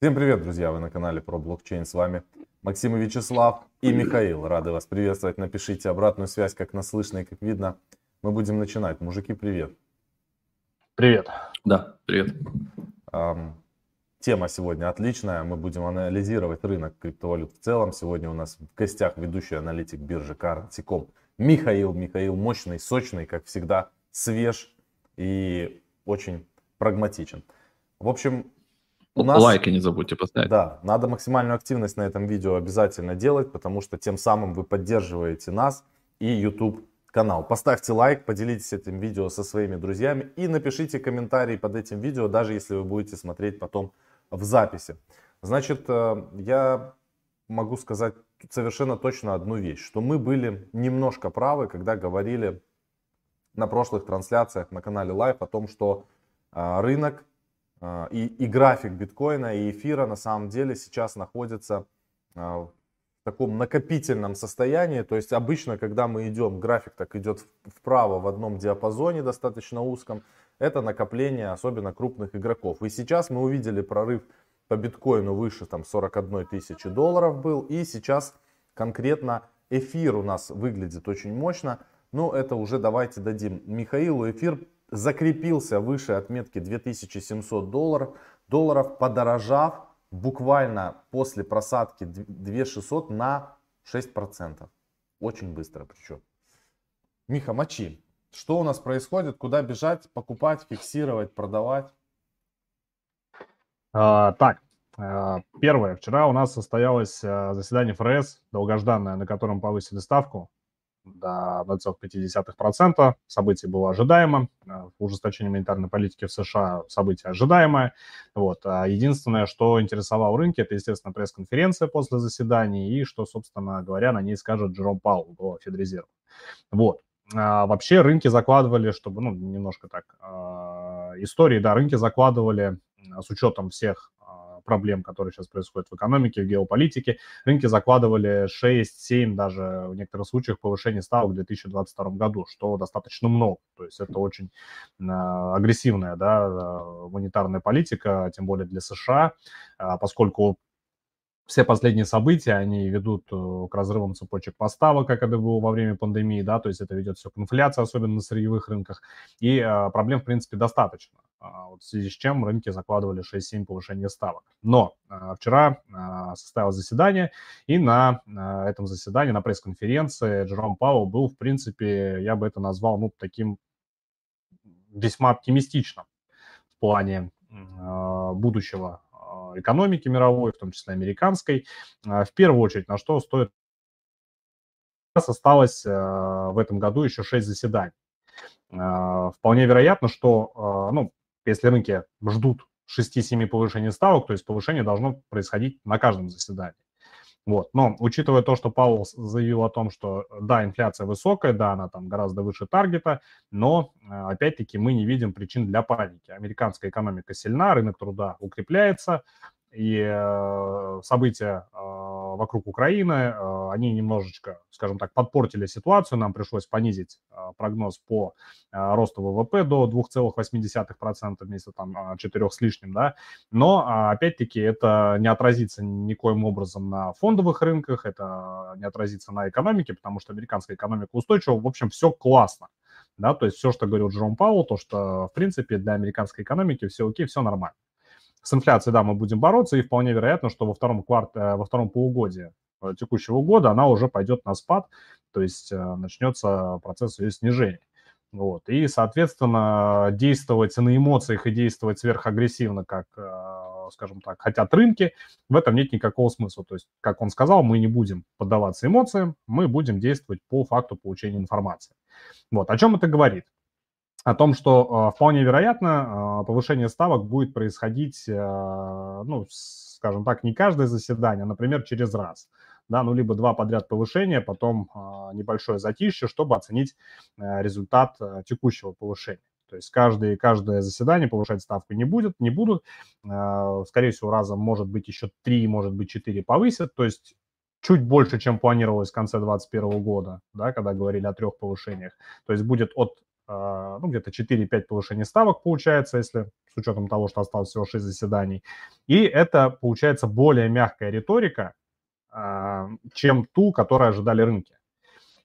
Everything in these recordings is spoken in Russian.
Всем привет, друзья! Вы на канале про блокчейн. С вами Максим и Вячеслав и Михаил. Рады вас приветствовать. Напишите обратную связь, как нас слышно и как видно. Мы будем начинать. Мужики, привет. Привет. Да, привет. Эм, тема сегодня отличная. Мы будем анализировать рынок криптовалют в целом. Сегодня у нас в гостях ведущий аналитик биржи Currency.com Михаил. Михаил мощный, сочный, как всегда, свеж и очень прагматичен. В общем, у нас... Лайки не забудьте поставить. Да, надо максимальную активность на этом видео обязательно делать, потому что тем самым вы поддерживаете нас и YouTube канал. Поставьте лайк, поделитесь этим видео со своими друзьями и напишите комментарий под этим видео, даже если вы будете смотреть потом в записи. Значит, э, я могу сказать совершенно точно одну вещь, что мы были немножко правы, когда говорили на прошлых трансляциях на канале Live о том, что э, рынок и, и график биткоина и эфира на самом деле сейчас находится а, в таком накопительном состоянии. То есть обычно, когда мы идем, график так идет вправо в одном диапазоне достаточно узком, это накопление особенно крупных игроков. И сейчас мы увидели прорыв по биткоину выше там 41 тысячи долларов был. И сейчас конкретно эфир у нас выглядит очень мощно. Но это уже давайте дадим Михаилу эфир закрепился выше отметки 2700 долларов, долларов подорожав буквально после просадки 2600 на 6%. Очень быстро причем. Миха, мочи. Что у нас происходит? Куда бежать? Покупать, фиксировать, продавать? А, так, а, первое. Вчера у нас состоялось а, заседание ФРС, долгожданное, на котором повысили ставку до 0,5%. Событие было ожидаемо. Э, ужесточение монетарной политики в США событие ожидаемое. Вот. А единственное, что интересовало рынки, это, естественно, пресс-конференция после заседания и что, собственно говоря, на ней скажет Джером Паул, глава Федрезерва. Вот. А вообще рынки закладывали, чтобы, ну, немножко так, э, истории, да, рынки закладывали с учетом всех проблем, которые сейчас происходят в экономике, в геополитике. Рынки закладывали 6-7, даже в некоторых случаях повышение ставок в 2022 году, что достаточно много. То есть это очень а, агрессивная да, а, монетарная политика, тем более для США, а, поскольку все последние события, они ведут э, к разрывам цепочек поставок, как это было во время пандемии, да, то есть это ведет все к инфляции, особенно на сырьевых рынках, и проблем, в принципе, достаточно. А, вот в связи с чем рынки закладывали 6-7 повышения ставок. Но а, вчера а, состоялось заседание, и на этом заседании, на пресс-конференции Джером Пауэлл был, в принципе, я бы это назвал, ну, таким весьма оптимистичным в плане будущего экономики мировой, в том числе американской. В первую очередь, на что стоит осталось в этом году еще 6 заседаний. Вполне вероятно, что ну, если рынки ждут 6-7 повышений ставок, то есть повышение должно происходить на каждом заседании. Вот. Но учитывая то, что Паул заявил о том, что да, инфляция высокая, да, она там гораздо выше таргета, но э, опять-таки мы не видим причин для паники. Американская экономика сильна, рынок труда укрепляется, и э, события э, вокруг Украины, э, они немножечко, скажем так, подпортили ситуацию. Нам пришлось понизить прогноз по росту ВВП до 2,8% вместо там 4 с лишним, да. Но, опять-таки, это не отразится никоим образом на фондовых рынках, это не отразится на экономике, потому что американская экономика устойчива. В общем, все классно. Да, то есть все, что говорил Джером Пауэлл, то, что, в принципе, для американской экономики все окей, все нормально. С инфляцией, да, мы будем бороться, и вполне вероятно, что во втором, кварт... Э, во втором полугодии э, текущего года она уже пойдет на спад, то есть э, начнется процесс ее снижения. Вот. И, соответственно, действовать на эмоциях и действовать сверхагрессивно, как, скажем так, хотят рынки, в этом нет никакого смысла. То есть, как он сказал, мы не будем поддаваться эмоциям, мы будем действовать по факту получения информации. Вот. О чем это говорит? О том, что э, вполне вероятно э, повышение ставок будет происходить, э, ну, скажем так, не каждое заседание, а, например, через раз. Да, ну, либо два подряд повышения, потом небольшое затишье, чтобы оценить результат текущего повышения. То есть каждый, каждое заседание повышать ставку не будет, не будут. Скорее всего, разом может быть еще три, может быть четыре повысят. То есть чуть больше, чем планировалось в конце 2021 года, да, когда говорили о трех повышениях. То есть будет от ну, где-то 4-5 повышений ставок получается, если с учетом того, что осталось всего 6 заседаний. И это, получается, более мягкая риторика, а, чем ту, которую ожидали рынки.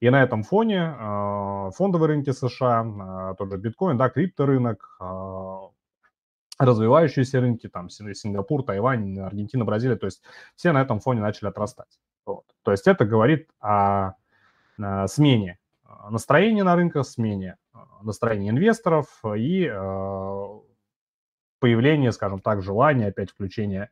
И на этом фоне а, фондовые рынки США, тот же биткоин, да, крипторынок, развивающиеся рынки, там Сингапур, Тайвань, Аргентина, Бразилия, то есть все на этом фоне начали отрастать. Вот. То есть это говорит о смене настроения на рынках, смене настроения инвесторов и появление, скажем так, желания опять включения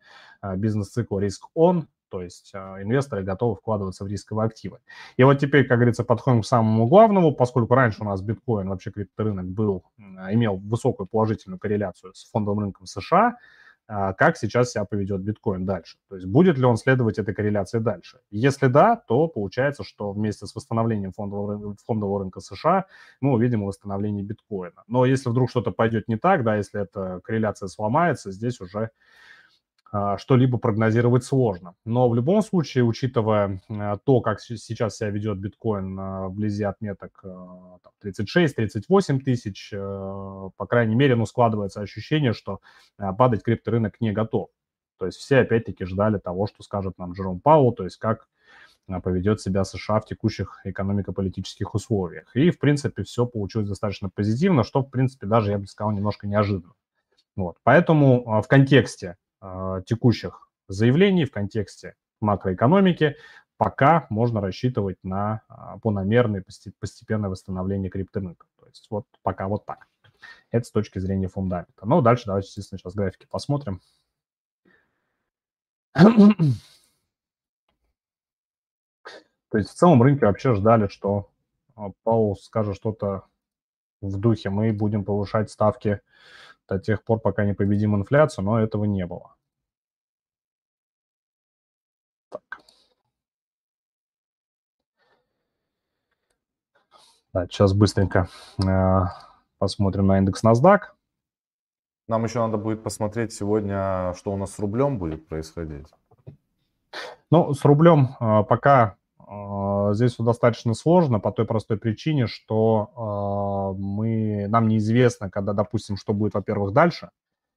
бизнес-цикла риск-он, то есть инвесторы готовы вкладываться в рисковые активы. И вот теперь, как говорится, подходим к самому главному, поскольку раньше у нас биткоин, вообще крипторынок был, имел высокую положительную корреляцию с фондовым рынком США, а, как сейчас себя поведет биткоин дальше. То есть будет ли он следовать этой корреляции дальше. Если да, то получается, что вместе с восстановлением фондового, фондового рынка США мы увидим восстановление биткоина. Но если вдруг что-то пойдет не так, да, если эта корреляция сломается, здесь уже а, что-либо прогнозировать сложно. Но в любом случае, учитывая а, то, как сейчас себя ведет биткоин а, вблизи отметок 36-38 тысяч, по крайней мере, ну, складывается ощущение, что падать крипторынок не готов. То есть все опять-таки ждали того, что скажет нам Джером Паул, то есть как поведет себя США в текущих экономико-политических условиях. И, в принципе, все получилось достаточно позитивно, что, в принципе, даже, я бы сказал, немножко неожиданно. Вот. Поэтому в контексте а, текущих заявлений в контексте макроэкономики пока можно рассчитывать на а, планомерное постепенное восстановление крипторынка. То есть вот пока вот так. Это с точки зрения фундамента. Но дальше давайте, естественно, сейчас графики посмотрим. То есть в целом рынке вообще ждали, что а, Паул скажет что-то в духе, мы будем повышать ставки до тех пор, пока не победим инфляцию, но этого не было. Так. Да, сейчас быстренько э, посмотрим на индекс NASDAQ. Нам еще надо будет посмотреть сегодня, что у нас с рублем будет происходить. Ну, с рублем э, пока э, здесь все достаточно сложно по той простой причине, что э, мы, нам неизвестно, когда, допустим, что будет, во-первых, дальше.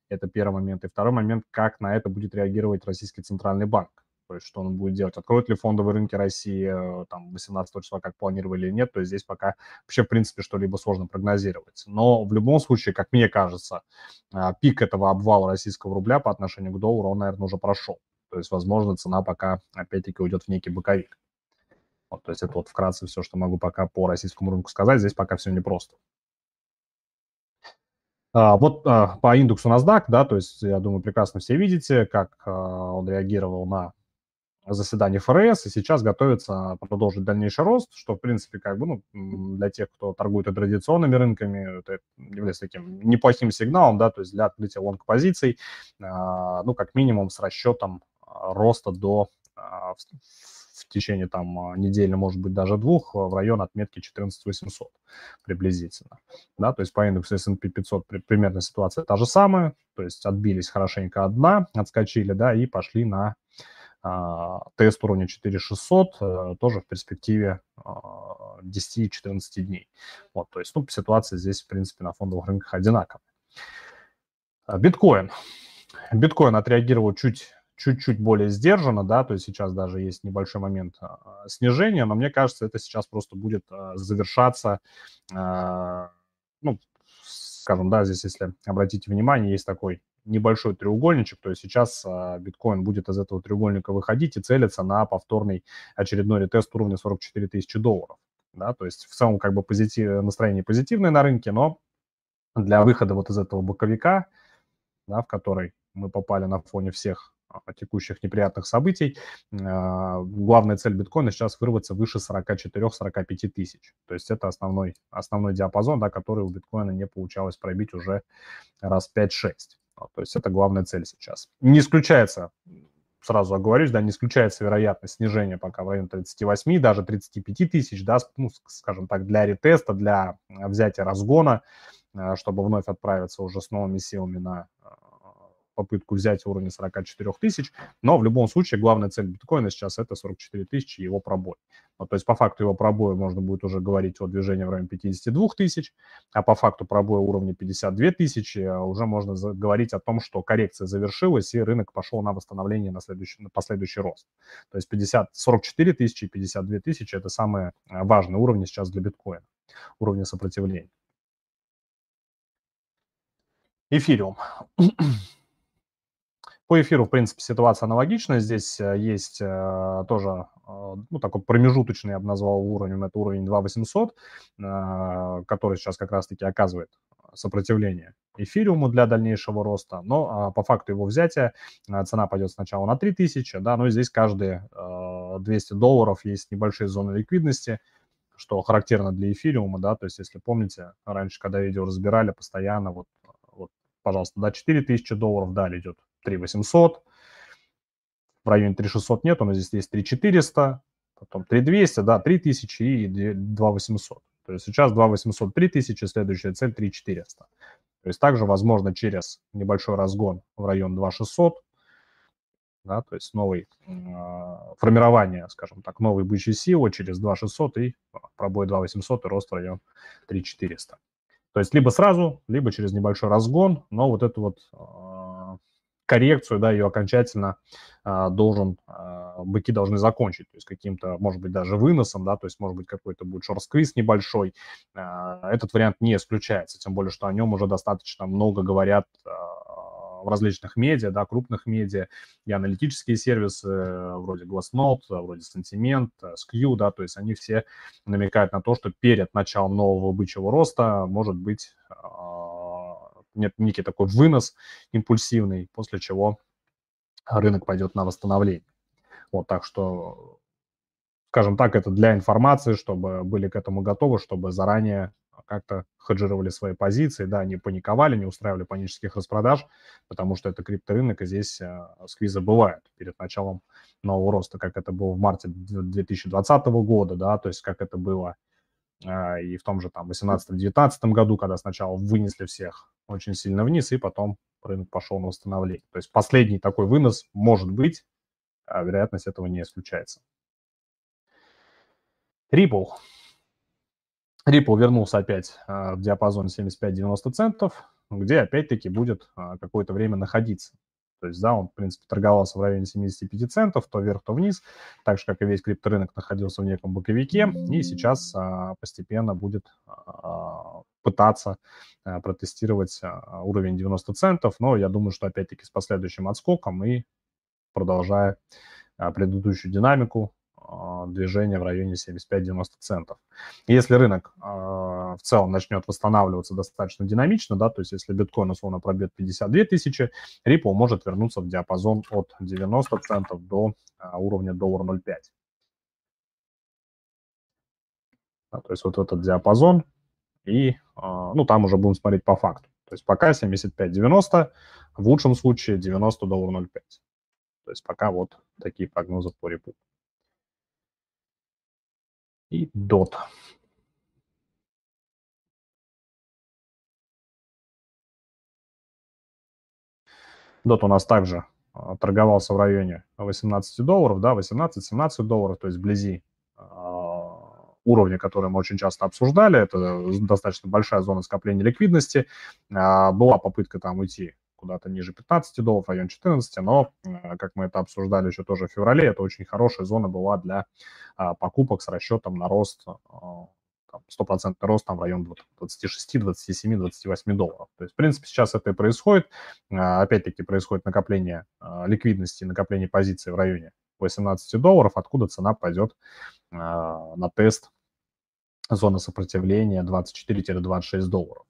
Это первый момент. И второй момент, как на это будет реагировать Российский Центральный банк. То есть что он будет делать, откроют ли фондовые рынки России э, там 18 числа, как планировали или нет, то есть здесь пока вообще, в принципе, что-либо сложно прогнозировать. Но в любом случае, как мне кажется, пик этого обвала российского рубля по отношению к доллару, он, наверное, уже прошел. То есть, возможно, цена пока, опять-таки, уйдет в некий боковик. Вот, то есть это вот вкратце все, что могу пока по российскому рынку сказать. Здесь пока все непросто. А, вот а, по индексу NASDAQ, да, то есть я думаю, прекрасно все видите, как а, он реагировал на заседаний ФРС, и сейчас готовится продолжить дальнейший рост, что, в принципе, как бы, ну, для тех, кто торгует и традиционными рынками, это является таким неплохим сигналом, да, то есть для открытия лонг-позиций, а, ну, как минимум с расчетом роста до в течение там недели, может быть, даже двух, в район отметки 14800 приблизительно. Да, то есть по индексу S&P 500 примерно ситуация та же самая, то есть отбились хорошенько одна, отскочили, да, и пошли на а, тест уровня 4600 э, тоже в перспективе 10-14 а, дней. Вот, то есть, ну, ситуация здесь, в принципе, на фондовых рынках одинаковая. А, биткоин. Биткоин отреагировал чуть чуть-чуть более сдержанно, да, то есть сейчас даже есть небольшой момент снижения, но мне кажется, это сейчас просто будет завершаться, ну, скажем, да, здесь, если обратите внимание, есть такой небольшой треугольничек, то есть сейчас а, биткоин будет из этого треугольника выходить и целиться на повторный очередной ретест уровня 44 тысячи долларов. Да, то есть в целом как бы позитив, настроение позитивное на рынке, но для выхода вот из этого боковика, да, в который мы попали на фоне всех а, текущих неприятных событий, а, главная цель биткоина сейчас вырваться выше 44-45 тысяч. То есть это основной, основной диапазон, да, который у биткоина не получалось пробить уже раз 5-6. То есть это главная цель сейчас. Не исключается, сразу оговорюсь, да, не исключается вероятность снижения пока в районе 38, даже 35 тысяч, да, ну, скажем так, для ретеста, для взятия разгона, чтобы вновь отправиться уже с новыми силами на попытку взять уровень 44 тысяч, но в любом случае главная цель биткоина сейчас это 44 тысячи его пробой. Ну, то есть по факту его пробоя можно будет уже говорить о движении в районе 52 тысяч, а по факту пробоя уровня 52 тысячи а уже можно говорить о том, что коррекция завершилась и рынок пошел на восстановление на, следующий, на последующий рост. То есть 50, 44 тысячи и 52 тысячи это самые а, важные уровни сейчас для биткоина, уровни сопротивления. Эфириум. По эфиру, в принципе, ситуация аналогичная. Здесь э, есть э, тоже э, ну, такой промежуточный, я бы назвал уровнем, это уровень 2800, который сейчас как раз-таки оказывает сопротивление эфириуму для дальнейшего роста, но а, по факту его взятия цена пойдет сначала на 3000, да, но здесь каждые 200 долларов есть небольшие зоны ликвидности, что характерно для эфириума, да, то есть если помните, раньше, когда видео разбирали, постоянно вот, вот пожалуйста, да, 4000 долларов, далее идет 3 800, в районе 3 600 нету, но здесь есть 3 400, потом 3 200, да, 3 тысячи и 2 800. То есть сейчас 2 800, 3 тысячи, следующая цель 3 400. То есть также возможно через небольшой разгон в район 2 600, да, то есть новый э, формирование, скажем так, новой бычьей силы через 2 600 и пробой 2 800 и рост в район 3 400. То есть либо сразу, либо через небольшой разгон, но вот это вот э, коррекцию, да, ее окончательно а, должен, а, быки должны закончить, то есть каким-то, может быть, даже выносом, да, то есть, может быть, какой-то будет шорт-сквиз небольшой. А, этот вариант не исключается, тем более, что о нем уже достаточно много говорят а, в различных медиа, да, крупных медиа, и аналитические сервисы вроде Glassnode, вроде Sentiment, Skew, да, то есть они все намекают на то, что перед началом нового бычьего роста может быть некий такой вынос импульсивный, после чего рынок пойдет на восстановление. Вот так что, скажем так, это для информации, чтобы были к этому готовы, чтобы заранее как-то хеджировали свои позиции, да, не паниковали, не устраивали панических распродаж, потому что это крипторынок, и здесь э, сквизы бывают перед началом нового роста, как это было в марте 2020 года, да, то есть как это было и в том же там 18-19 году, когда сначала вынесли всех очень сильно вниз, и потом рынок пошел на восстановление. То есть последний такой вынос может быть, а вероятность этого не исключается. Ripple. Ripple вернулся опять а, в диапазон 75-90 центов, где опять-таки будет а, какое-то время находиться. То есть, да, он, в принципе, торговался в районе 75 центов, то вверх, то вниз, так же, как и весь крипторынок находился в неком боковике, и сейчас а, постепенно будет а, пытаться а, протестировать а, уровень 90 центов, но я думаю, что, опять-таки, с последующим отскоком и продолжая а, предыдущую динамику, движение в районе 75-90 центов. Если рынок а, в целом начнет восстанавливаться достаточно динамично, да, то есть если биткоин условно пробьет 52 тысячи, Ripple может вернуться в диапазон от 90 центов до а, уровня доллар 0,5. Да, то есть вот этот диапазон, и ну, там уже будем смотреть по факту. То есть пока 75-90, в лучшем случае 90 доллар 0,5. То есть пока вот такие прогнозы по репу и DOT. DOT у нас также а, торговался в районе 18 долларов, да, 18-17 долларов, то есть вблизи а, уровня, который мы очень часто обсуждали, это достаточно большая зона скопления ликвидности. А, была попытка там уйти куда-то ниже 15 долларов, район 14, но, э, как мы это обсуждали еще тоже в феврале, это очень хорошая зона была для а, покупок с расчетом на рост а, стопроцентный рост там в район 26, 27, 28 долларов. То есть, в принципе, сейчас это и происходит. А, опять-таки происходит накопление ликвидности, накопление позиций в районе 18 долларов, откуда цена пойдет на тест зоны сопротивления 24-26 долларов.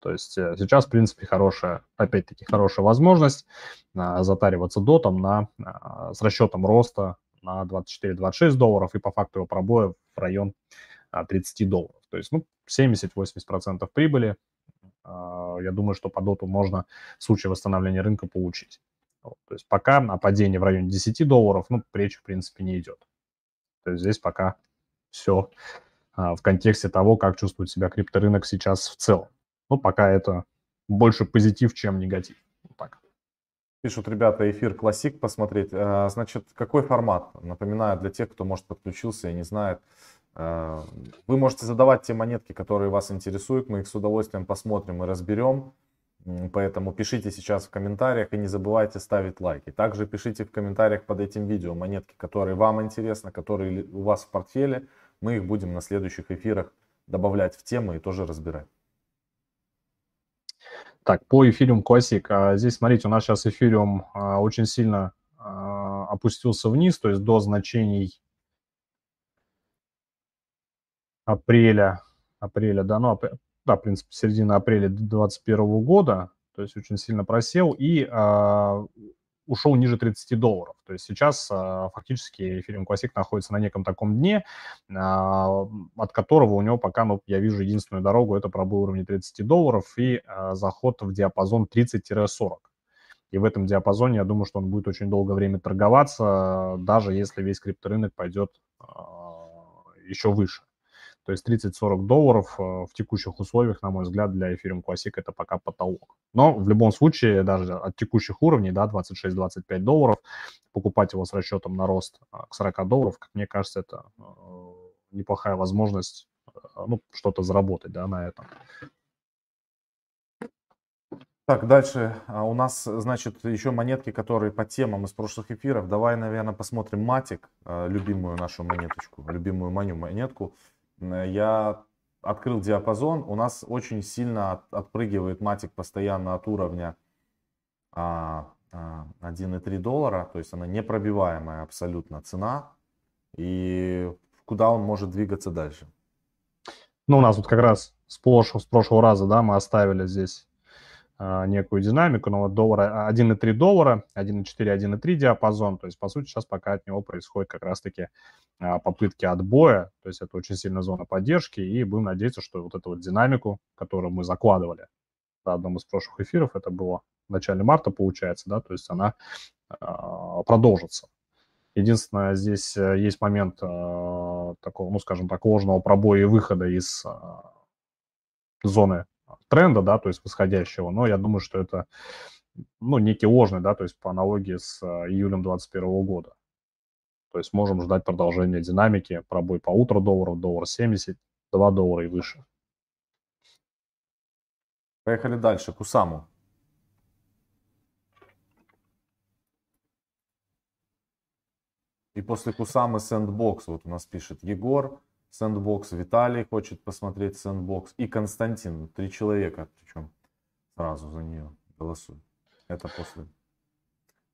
То есть э, сейчас, в принципе, хорошая, опять-таки, хорошая возможность а, затариваться дотом на, а, с расчетом роста на 24-26 долларов и по факту его пробоя в район а, 30 долларов. То есть, ну, 70-80% прибыли. А, я думаю, что по доту можно в случае восстановления рынка получить. То есть пока на падение в районе 10 долларов, ну, речь, в принципе, не идет. То есть здесь пока все а, в контексте того, как чувствует себя крипторынок сейчас в целом. Ну, пока это больше позитив, чем негатив. Так. Пишут ребята, эфир классик посмотреть. Э, значит, какой формат? Напоминаю для тех, кто, может, подключился и не знает. Э, вы можете задавать те монетки, которые вас интересуют. Мы их с удовольствием посмотрим и разберем. Поэтому пишите сейчас в комментариях и не забывайте ставить лайки. Также пишите в комментариях под этим видео монетки, которые вам интересны, которые у вас в портфеле. Мы их будем на следующих эфирах добавлять в темы и тоже разбирать. Так, по эфириум Classic. А, здесь, смотрите, у нас сейчас эфириум а, очень сильно а, опустился вниз, то есть до значений апреля, апреля, да, ну, да, в принципе, середина апреля 2021 года, то есть очень сильно просел и ушел ниже 30 долларов. То есть сейчас э, фактически Ethereum Classic находится на неком таком дне, э, от которого у него пока, ну, я вижу единственную дорогу, это пробой уровня 30 долларов и э, заход в диапазон 30-40. И в этом диапазоне, я думаю, что он будет очень долгое время торговаться, даже если весь крипторынок пойдет э, еще выше. То есть 30-40 долларов э, в текущих условиях, на мой взгляд, для Ethereum Classic это пока потолок. Но в любом случае, даже от текущих уровней, да, 26-25 долларов, покупать его с расчетом на рост э, к 40 долларов, как мне кажется, это э, неплохая возможность ну, что-то заработать да, на этом. Так, дальше а, у нас, значит, еще монетки, которые по темам из прошлых эфиров. Давай, наверное, посмотрим Матик, любимую нашу монеточку, любимую маню монетку. Э, я открыл диапазон, у нас очень сильно отпрыгивает матик постоянно от уровня а, а, 1,3 доллара, то есть она непробиваемая абсолютно цена, и куда он может двигаться дальше? Ну, у нас вот как раз с прошлого, с прошлого раза, да, мы оставили здесь а, некую динамику, но вот доллара 1,3 доллара, 1,4, 1,3 диапазон, то есть, по сути, сейчас пока от него происходит как раз-таки а, попытки отбоя, то есть это очень сильная зона поддержки, и будем надеяться, что вот эту вот динамику, которую мы закладывали на одном из прошлых эфиров, это было в начале марта, получается, да, то есть она продолжится. Единственное, здесь э, есть момент э, такого, ну, скажем так, ложного пробоя и выхода из зоны тренда, да, то есть восходящего, но я думаю, что это, ну, некий ложный, да, то есть по аналогии с э, июлем 2021 года. То есть можем ждать продолжения динамики, пробой по утро долларов, доллар 70, 2 доллара и выше. Поехали дальше, Кусаму. И после Кусамы Sandbox, вот у нас пишет Егор, Sandbox, Виталий хочет посмотреть Sandbox и Константин. Три человека, причем сразу за нее голосуют. Это после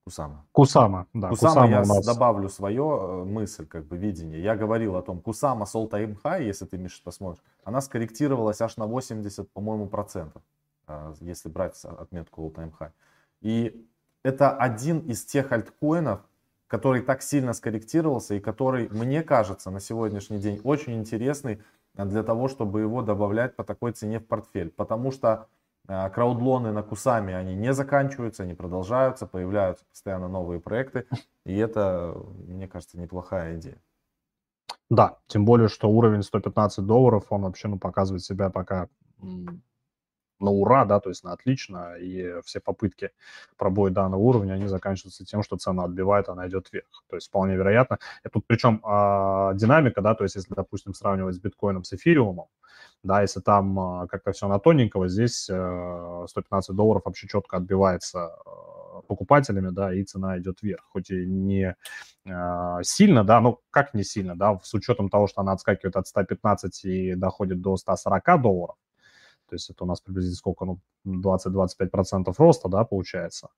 Кусама. Кусама, да. Кусама, Кусама я нас... добавлю свое э, мысль, как бы видение. Я говорил о том, Кусама с all-time high, если ты, Миша, посмотришь, она скорректировалась аж на 80, по-моему, процентов, э, если брать отметку All Time High. И это один из тех альткоинов, который так сильно скорректировался и который, мне кажется, на сегодняшний день очень интересный для того, чтобы его добавлять по такой цене в портфель. Потому что э, краудлоны на Кусами, они не заканчиваются, они продолжаются, появляются постоянно новые проекты. И это, мне кажется, неплохая идея. Да, тем более, что уровень 115 долларов, он вообще ну, показывает себя пока на ура, да, то есть на отлично, и все попытки пробоя данного уровня, они заканчиваются тем, что цена отбивает, она идет вверх. То есть вполне вероятно. И тут причем а, динамика, да, то есть если, допустим, сравнивать с биткоином, с эфириумом, да, если там а, как-то все на тоненького, здесь э, 115 долларов вообще четко отбивается а, покупателями, да, и цена идет вверх, хоть и не э, сильно, да, ну как не сильно, да, с учетом того, что она отскакивает от 115 и доходит до 140 долларов, то есть это у нас приблизительно сколько, ну, 20-25% роста, да, получается.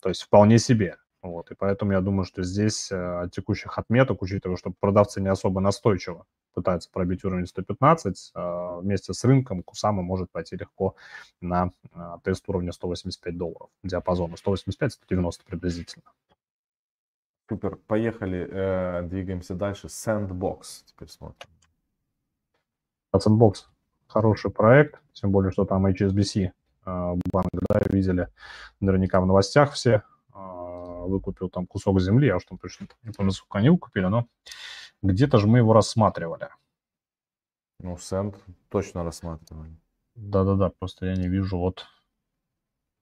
То есть вполне себе. Вот, и поэтому я думаю, что здесь э, от текущих отметок, учитывая, что продавцы не особо настойчиво пытаются пробить уровень 115, э, вместе с рынком Кусама может пойти легко на э, тест уровня 185 долларов диапазона. 185-190 приблизительно. Супер, поехали, двигаемся дальше. Sandbox теперь смотрим. Sandbox хороший проект, тем более, что там HSBC а, банк, да, видели наверняка в новостях все, а, выкупил там кусок земли, я уж там точно не помню, сколько они выкупили, но где-то же мы его рассматривали. Ну, Сент точно рассматривали. Да-да-да, просто я не вижу вот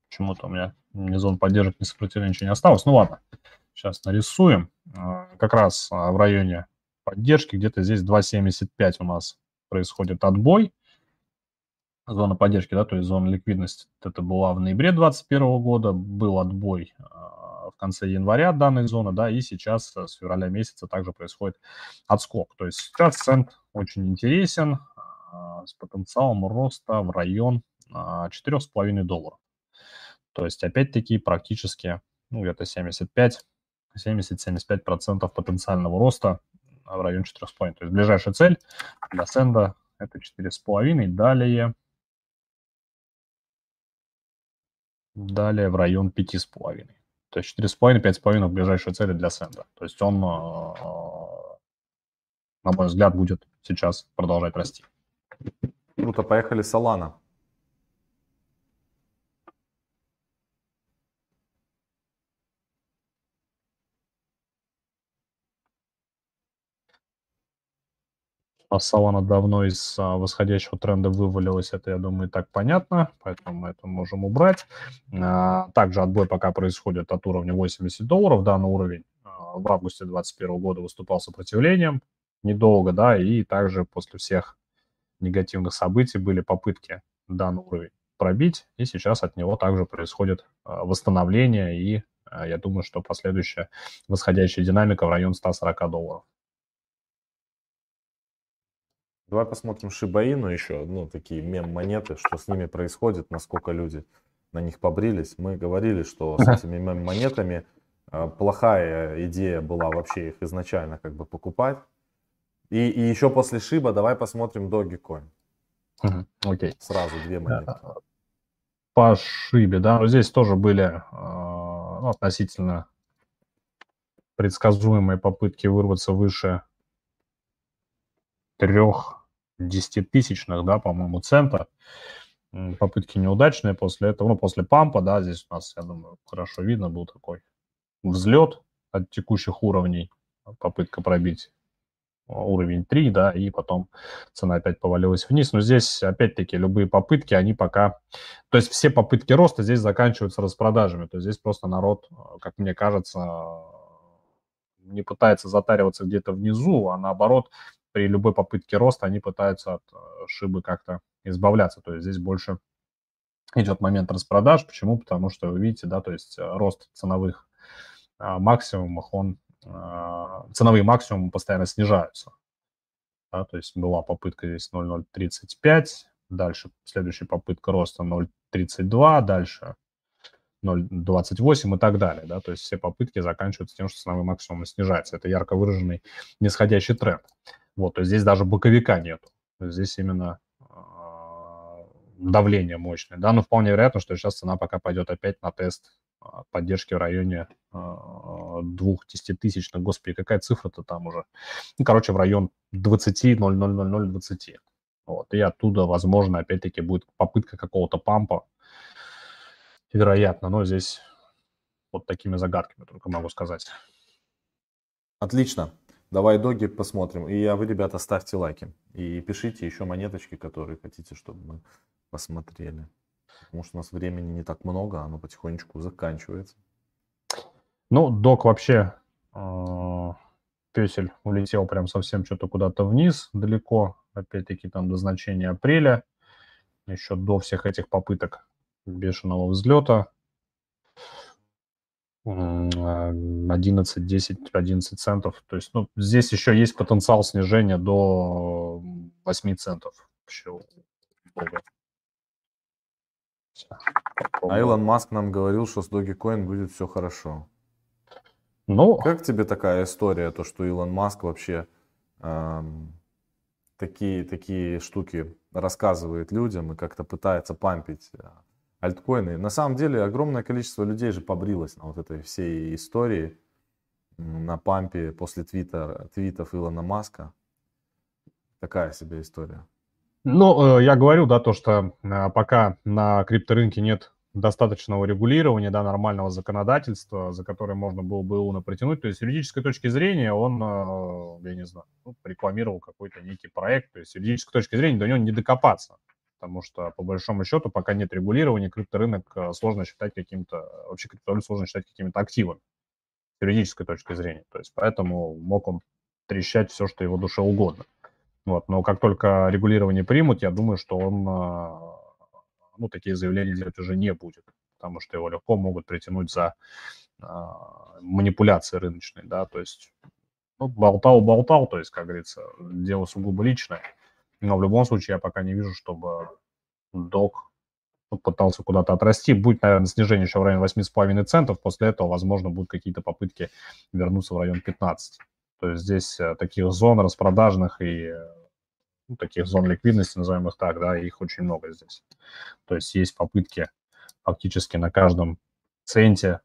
почему-то у меня ни зон поддержек, ни сопротивления ничего не осталось. Ну ладно, сейчас нарисуем. А, как раз а, в районе поддержки где-то здесь 2.75 у нас происходит отбой. Зона поддержки, да, то есть зона ликвидности. Это была в ноябре 2021 года, был отбой в конце января данной зоны, да, и сейчас с февраля месяца также происходит отскок. То есть сейчас цент очень интересен, с потенциалом роста в район 4,5 долларов. То есть, опять-таки, практически, ну, где-то 75, 70-75% потенциального роста в районе 4,5. То есть, ближайшая цель для сенда это 4,5. Далее, далее в район 5,5. То есть 4,5-5,5 ближайшие цели для сенда. То есть он, на мой взгляд, будет сейчас продолжать расти. Круто, поехали Солана. Solana давно из а, восходящего тренда вывалилась, это, я думаю, и так понятно, поэтому мы это можем убрать. А, также отбой пока происходит от уровня 80 долларов, данный уровень а, в августе 2021 года выступал сопротивлением недолго, да, и также после всех негативных событий были попытки данный уровень пробить, и сейчас от него также происходит а, восстановление, и а, я думаю, что последующая восходящая динамика в район 140 долларов. Давай посмотрим Шибаину еще, ну, такие мем-монеты, что с ними происходит, насколько люди на них побрились. Мы говорили, что с этими мем-монетами э, плохая идея была вообще их изначально как бы покупать. И, и еще после Шиба давай посмотрим Dogecoin. Окей. Okay. Сразу две монеты. По Шибе, да, но здесь тоже были э, ну, относительно предсказуемые попытки вырваться выше трех десятитысячных, да, по-моему, цента. Попытки неудачные после этого, ну, после пампа, да, здесь у нас, я думаю, хорошо видно был такой взлет от текущих уровней, попытка пробить уровень 3, да, и потом цена опять повалилась вниз. Но здесь, опять-таки, любые попытки, они пока... То есть все попытки роста здесь заканчиваются распродажами. То есть здесь просто народ, как мне кажется, не пытается затариваться где-то внизу, а наоборот при любой попытке роста они пытаются от э, шибы как-то избавляться. То есть здесь больше идет момент распродаж. Почему? Потому что вы видите, да, то есть э, рост ценовых а, максимумов, он, а, ценовые максимумы постоянно снижаются. Да, то есть была попытка здесь 0,035, дальше следующая попытка роста 0,32, дальше 0,28 и так далее. Да? То есть все попытки заканчиваются тем, что ценовой максимум снижается. Это ярко выраженный нисходящий тренд. Вот, то есть здесь даже боковика нету. Здесь именно а, давление мощное, да, но вполне вероятно, что сейчас цена пока пойдет опять на тест а, поддержки в районе а, двух десятитысячных. Господи, какая цифра-то там уже? Ну, короче, в район 20, 0, 0, 0, 0, 20. Вот, и оттуда, возможно, опять-таки будет попытка какого-то пампа, вероятно, но здесь вот такими загадками только могу сказать. Отлично. Давай доги посмотрим. И а вы, ребята, ставьте лайки. И пишите еще монеточки, которые хотите, чтобы мы посмотрели. Потому что у нас времени не так много, оно потихонечку заканчивается. Ну, док вообще э, песель улетел прям совсем что-то куда-то вниз, далеко. Опять-таки там до значения апреля. Еще до всех этих попыток бешеного взлета. 11, 10, 11 центов. То есть, ну, здесь еще есть потенциал снижения до 8 центов. Вообще, а Илон Маск нам говорил, что с Dogecoin будет все хорошо. Ну, как тебе такая история, то, что Илон Маск вообще эм, такие, такие штуки рассказывает людям и как-то пытается пампить э, альткоины. На самом деле огромное количество людей же побрилось на вот этой всей истории, на пампе после твиттер, твитов Илона Маска. Такая себе история. Ну, э, я говорю, да, то, что э, пока на крипторынке нет достаточного регулирования, да, нормального законодательства, за которое можно было бы УНА протянуть. То есть с юридической точки зрения он, э, я не знаю, ну, рекламировал какой-то некий проект. То есть с юридической точки зрения до него не докопаться потому что, по большому счету, пока нет регулирования, крипторынок э, сложно считать каким-то, вообще криптовалюту сложно считать какими-то активами с юридической точки зрения. То есть поэтому мог он трещать все, что его душе угодно. Вот. Но как только регулирование примут, я думаю, что он э, ну, такие заявления делать уже не будет, потому что его легко могут притянуть за э, манипуляции рыночные, да, то есть ну, болтал-болтал, то есть, как говорится, дело сугубо личное. Но в любом случае я пока не вижу, чтобы док пытался куда-то отрасти. Будет, наверное, снижение еще в районе 8,5 центов. После этого, возможно, будут какие-то попытки вернуться в район 15. То есть здесь э, таких зон распродажных и э, ну, таких зон ликвидности, назовем их так, да, их очень много здесь. То есть есть попытки фактически на каждом центе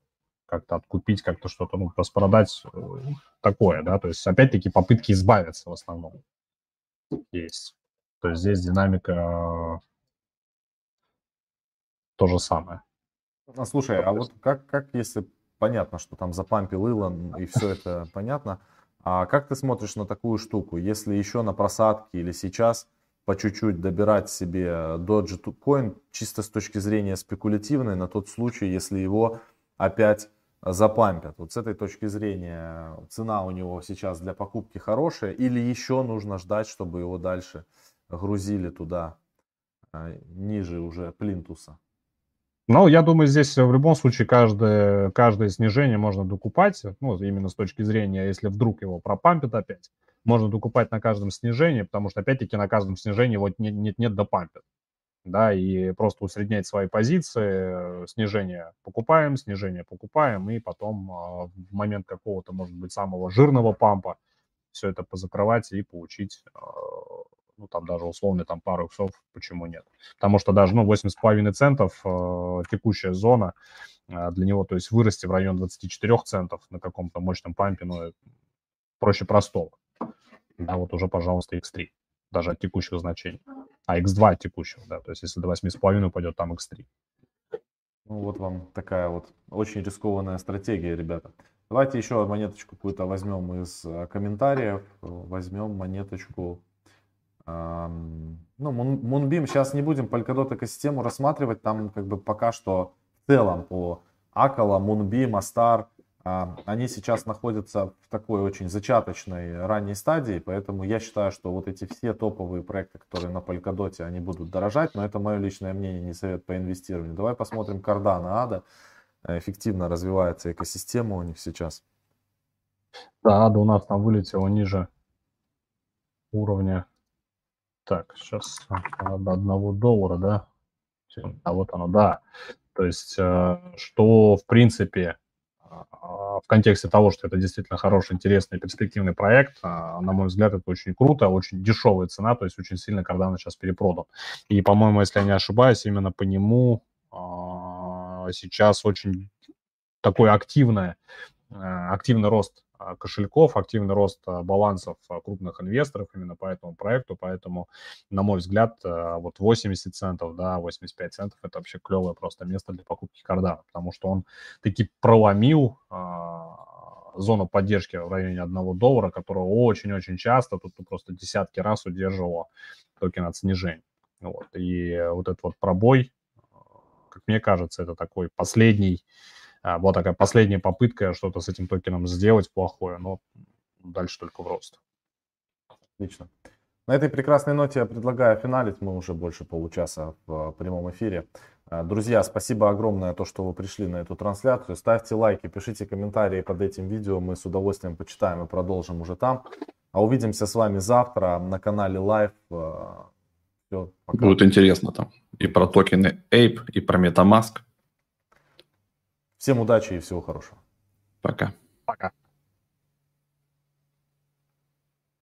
как-то откупить, как-то что-то, ну, распродать э, такое, да, то есть опять-таки попытки избавиться в основном есть. То есть здесь динамика то же самое. А, слушай, а вот как, как если понятно, что там запампил Илон и все это понятно, а как ты смотришь на такую штуку, если еще на просадке или сейчас по чуть-чуть добирать себе Dogecoin чисто с точки зрения спекулятивной на тот случай, если его опять запампят. Вот с этой точки зрения цена у него сейчас для покупки хорошая или еще нужно ждать, чтобы его дальше грузили туда, а, ниже уже плинтуса? Ну, я думаю, здесь в любом случае каждое, каждое снижение можно докупать, ну, именно с точки зрения, если вдруг его пропампят опять, можно докупать на каждом снижении, потому что, опять-таки, на каждом снижении вот нет-нет допампят да, и просто усреднять свои позиции, снижение покупаем, снижение покупаем, и потом а, в момент какого-то, может быть, самого жирного пампа все это позакрывать и получить, а, ну, там даже условно там пару иксов, почему нет. Потому что даже, ну, 8,5 центов а, текущая зона для него, то есть вырасти в район 24 центов на каком-то мощном пампе, ну, проще простого. Да, вот уже, пожалуйста, X3, даже от текущих значений а x2 текущего, да, то есть если до 8,5 упадет, там x3. Ну вот вам такая вот очень рискованная стратегия, ребята. Давайте еще монеточку какую-то возьмем из э, комментариев. Возьмем монеточку. Ну, Moonbeam сейчас не будем Polkadot экосистему рассматривать. Там как бы пока что в целом по Акала, Moonbeam, Astar они сейчас находятся в такой очень зачаточной ранней стадии, поэтому я считаю, что вот эти все топовые проекты, которые на Polkadot, они будут дорожать, но это мое личное мнение, не совет по инвестированию. Давай посмотрим Cardano, Ада. Эффективно развивается экосистема у них сейчас. Да, Ада у нас там вылетела ниже уровня. Так, сейчас до одного доллара, да? А вот оно, да. То есть, э, что в принципе в контексте того, что это действительно хороший, интересный, перспективный проект, а, на мой взгляд, это очень круто, очень дешевая цена, то есть очень сильно Cardano сейчас перепродан. И, по-моему, если я не ошибаюсь, именно по нему а, сейчас очень такой активный, а, активный рост а, кошельков, активный рост а, балансов а, крупных инвесторов именно по этому проекту, поэтому, на мой взгляд, вот 80 центов, да, 85 центов это вообще клевое просто место для покупки Cardano, потому что он таки проломил зону поддержки в районе 1 доллара, которая очень-очень часто, тут просто десятки раз удерживала токен от снижения. Вот. И вот этот вот пробой, как мне кажется, это такой последний а, была такая последняя попытка что-то с этим токеном сделать плохое, но дальше только в рост. Отлично. На этой прекрасной ноте я предлагаю финалить. Мы уже больше получаса в прямом эфире. А, друзья, спасибо огромное, то, что вы пришли на эту трансляцию. Ставьте лайки, пишите комментарии под этим видео. Мы с удовольствием почитаем и продолжим уже там. А увидимся с вами завтра на канале Live. А, Все, пока. Будет интересно там. И про токены Ape, и про MetaMask. Всем удачи и всего хорошего. Пока. Пока.